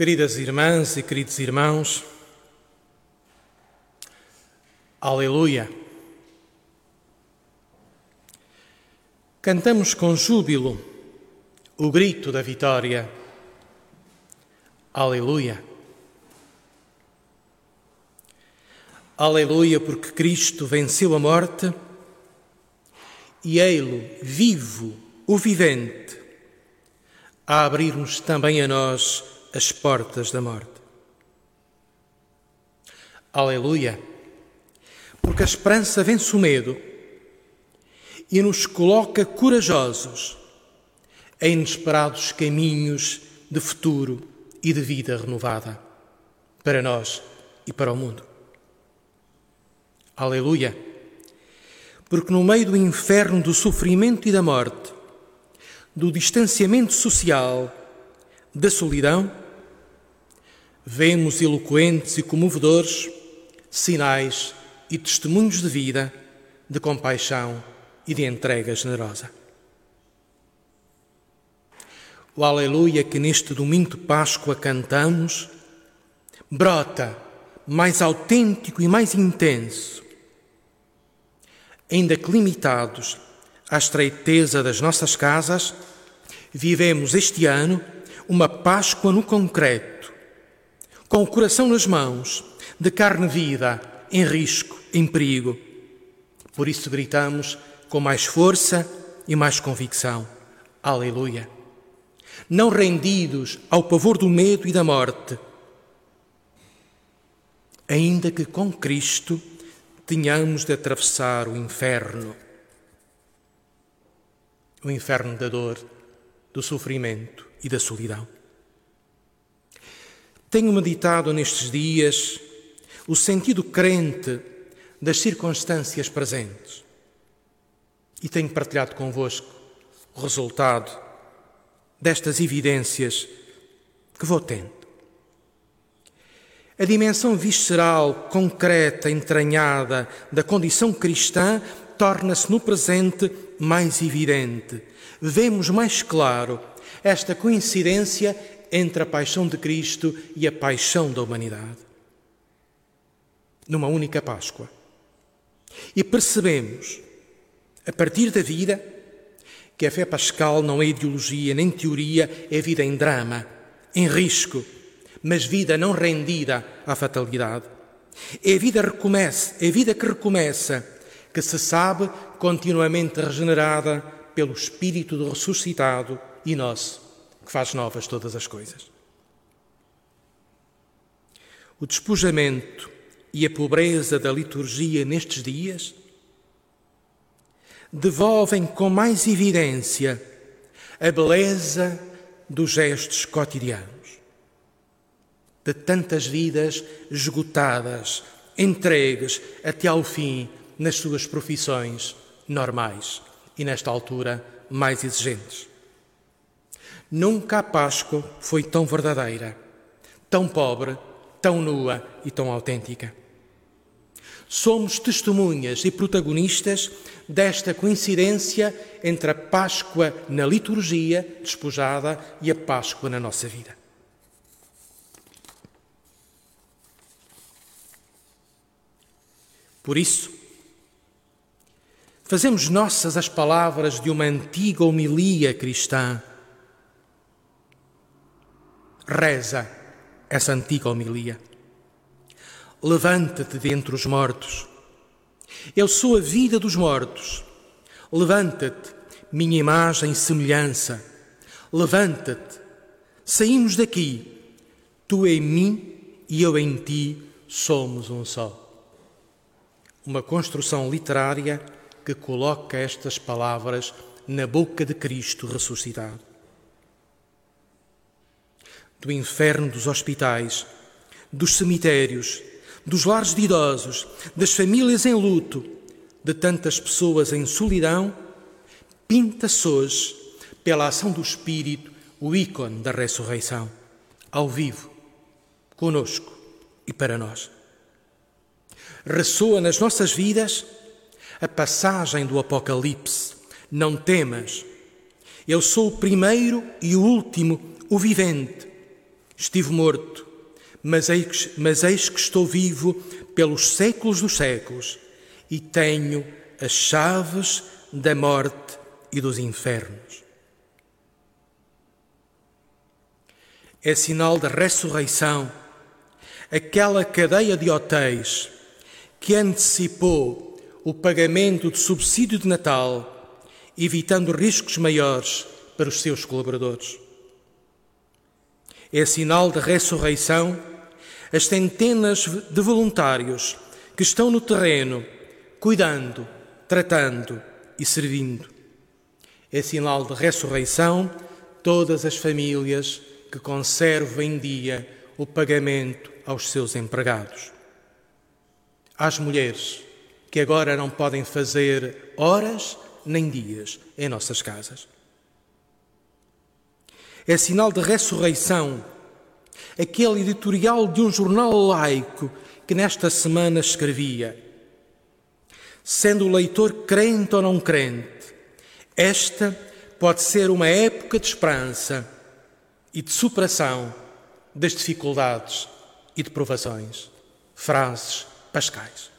Queridas irmãs e queridos irmãos, Aleluia! Cantamos com júbilo o grito da vitória. Aleluia! Aleluia, porque Cristo venceu a morte e ei-lo vivo, o vivente, a abrir-nos também a nós as portas da morte. Aleluia! Porque a esperança vence o medo e nos coloca corajosos em inesperados caminhos de futuro e de vida renovada para nós e para o mundo. Aleluia! Porque no meio do inferno do sofrimento e da morte, do distanciamento social, da solidão, vemos eloquentes e comovedores sinais e testemunhos de vida, de compaixão e de entrega generosa. O Aleluia que neste domingo de Páscoa cantamos brota mais autêntico e mais intenso, ainda que limitados à estreiteza das nossas casas, vivemos este ano uma Páscoa no concreto, com o coração nas mãos, de carne vida, em risco, em perigo. Por isso gritamos com mais força e mais convicção: Aleluia! Não rendidos ao pavor do medo e da morte, ainda que com Cristo tenhamos de atravessar o inferno o inferno da dor, do sofrimento e da solidão. Tenho meditado nestes dias o sentido crente das circunstâncias presentes e tenho partilhado convosco o resultado destas evidências que vou tendo. A dimensão visceral, concreta, entranhada da condição cristã torna-se no presente mais evidente. Vemos mais claro esta coincidência entre a paixão de Cristo e a paixão da humanidade. Numa única Páscoa. E percebemos, a partir da vida, que a fé pascal não é ideologia nem teoria, é vida em drama, em risco, mas vida não rendida à fatalidade. É vida, recomeça, é vida que recomeça, que se sabe continuamente regenerada pelo Espírito do ressuscitado e nosso, que faz novas todas as coisas. O despojamento e a pobreza da liturgia nestes dias devolvem com mais evidência a beleza dos gestos cotidianos, de tantas vidas esgotadas, entregues até ao fim nas suas profissões normais e, nesta altura, mais exigentes. Nunca a Páscoa foi tão verdadeira, tão pobre, tão nua e tão autêntica. Somos testemunhas e protagonistas desta coincidência entre a Páscoa na liturgia despojada e a Páscoa na nossa vida. Por isso, fazemos nossas as palavras de uma antiga homilia cristã. Reza essa antiga homilia. Levanta-te dentre os mortos. Eu sou a vida dos mortos. Levanta-te, minha imagem e semelhança. Levanta-te. Saímos daqui. Tu em mim e eu em ti somos um só. Uma construção literária que coloca estas palavras na boca de Cristo ressuscitado. Do inferno dos hospitais, dos cemitérios, dos lares de idosos, das famílias em luto, de tantas pessoas em solidão, pinta-se hoje, pela ação do Espírito, o ícone da ressurreição, ao vivo, conosco e para nós. Ressoa nas nossas vidas a passagem do Apocalipse: Não temas, eu sou o primeiro e o último, o vivente. Estive morto, mas eis, mas eis que estou vivo pelos séculos dos séculos e tenho as chaves da morte e dos infernos. É sinal da ressurreição aquela cadeia de hotéis que antecipou o pagamento de subsídio de Natal, evitando riscos maiores para os seus colaboradores. É sinal da ressurreição as centenas de voluntários que estão no terreno, cuidando, tratando e servindo. É sinal de ressurreição todas as famílias que conservam em dia o pagamento aos seus empregados. Às mulheres que agora não podem fazer horas nem dias em nossas casas. É sinal de ressurreição aquele editorial de um jornal laico que nesta semana escrevia: Sendo o leitor crente ou não crente, esta pode ser uma época de esperança e de superação das dificuldades e de provações. Frases pascais.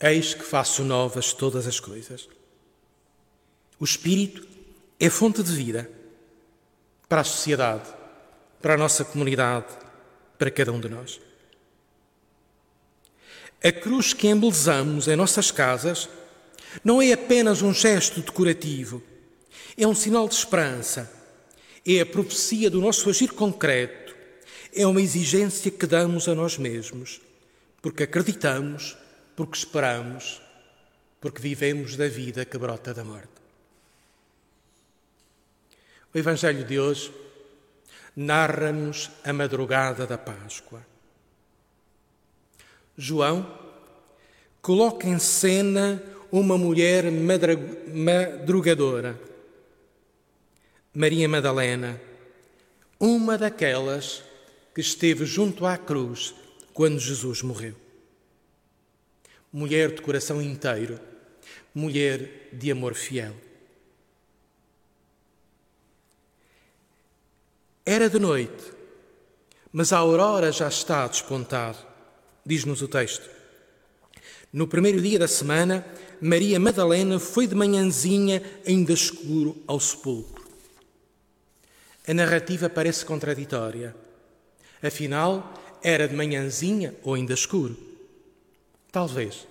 Eis que faço novas todas as coisas. O Espírito é fonte de vida para a sociedade, para a nossa comunidade, para cada um de nós. A cruz que embelezamos em nossas casas não é apenas um gesto decorativo, é um sinal de esperança, é a profecia do nosso agir concreto, é uma exigência que damos a nós mesmos, porque acreditamos, porque esperamos, porque vivemos da vida que brota da morte. O Evangelho de hoje narra-nos a madrugada da Páscoa. João coloca em cena uma mulher madrugadora, Maria Madalena, uma daquelas que esteve junto à cruz quando Jesus morreu. Mulher de coração inteiro, mulher de amor fiel. Era de noite, mas a aurora já está a despontar, diz-nos o texto. No primeiro dia da semana, Maria Madalena foi de manhãzinha ainda escuro ao sepulcro. A narrativa parece contraditória. Afinal, era de manhãzinha ou ainda escuro? Talvez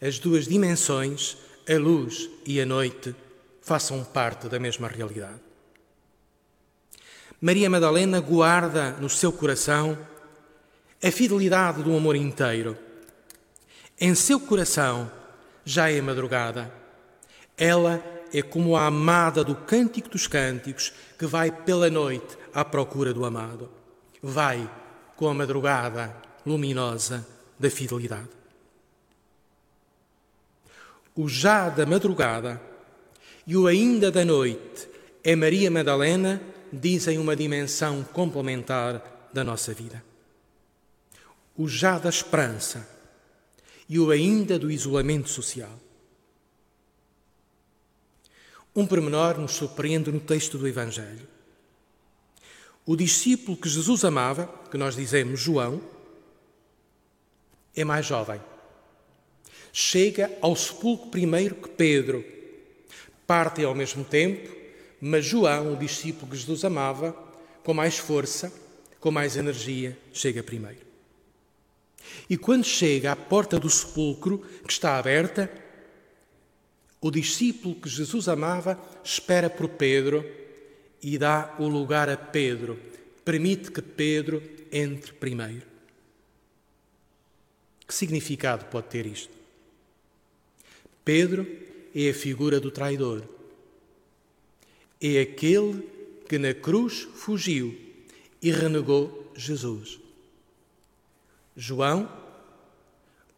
as duas dimensões, a luz e a noite, façam parte da mesma realidade. Maria Madalena guarda no seu coração a fidelidade do amor inteiro. Em seu coração já é madrugada. Ela é como a amada do Cântico dos Cânticos que vai pela noite à procura do amado. Vai com a madrugada luminosa da fidelidade. O já da madrugada e o ainda da noite é Maria Madalena dizem uma dimensão complementar da nossa vida. O já da esperança e o ainda do isolamento social. Um pormenor nos surpreende no texto do Evangelho. O discípulo que Jesus amava, que nós dizemos João, é mais jovem. Chega ao sepulcro primeiro que Pedro. Parte ao mesmo tempo mas João, o discípulo que Jesus amava, com mais força, com mais energia, chega primeiro. E quando chega à porta do sepulcro, que está aberta, o discípulo que Jesus amava espera por Pedro e dá o lugar a Pedro, permite que Pedro entre primeiro. Que significado pode ter isto? Pedro é a figura do traidor é aquele que na cruz fugiu e renegou Jesus. João,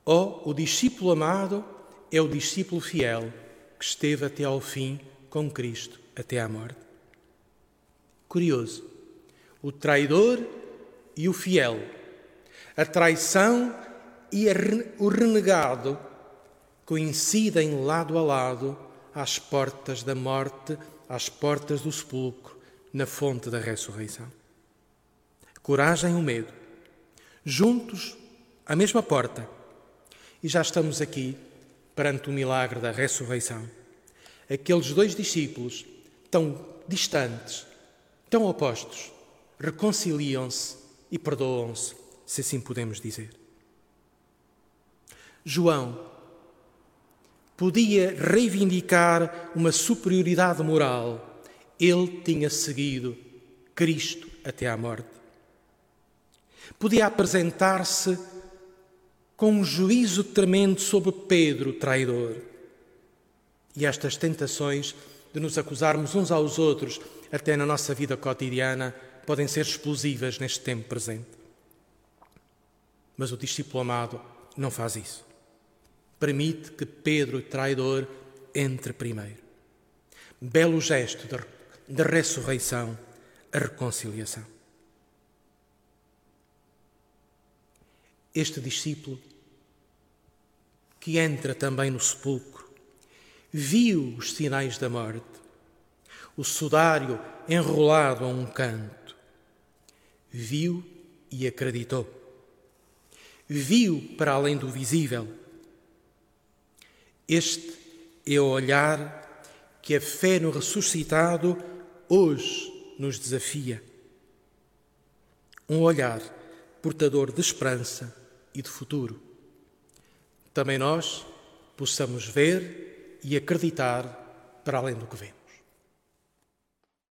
ó, o discípulo amado, é o discípulo fiel que esteve até ao fim com Cristo, até à morte. Curioso, o traidor e o fiel, a traição e o renegado coincidem lado a lado às portas da morte às portas do sepulcro, na fonte da ressurreição. Coragem e o medo, juntos à mesma porta, e já estamos aqui perante o milagre da ressurreição. Aqueles dois discípulos, tão distantes, tão opostos, reconciliam-se e perdoam-se, se assim podemos dizer. João podia reivindicar uma superioridade moral. Ele tinha seguido Cristo até à morte. Podia apresentar-se com um juízo tremendo sobre Pedro, traidor. E estas tentações de nos acusarmos uns aos outros, até na nossa vida cotidiana, podem ser explosivas neste tempo presente. Mas o discípulo amado não faz isso. Permite que Pedro, traidor, entre primeiro. Belo gesto de, ressurreição, a reconciliação. Este discípulo que entra também no sepulcro, viu os sinais da morte, o sudário enrolado a um canto, viu e acreditou. Viu para além do visível. Este é o olhar que a fé no ressuscitado hoje nos desafia. Um olhar portador de esperança e de futuro também nós possamos ver e acreditar para além do que vemos.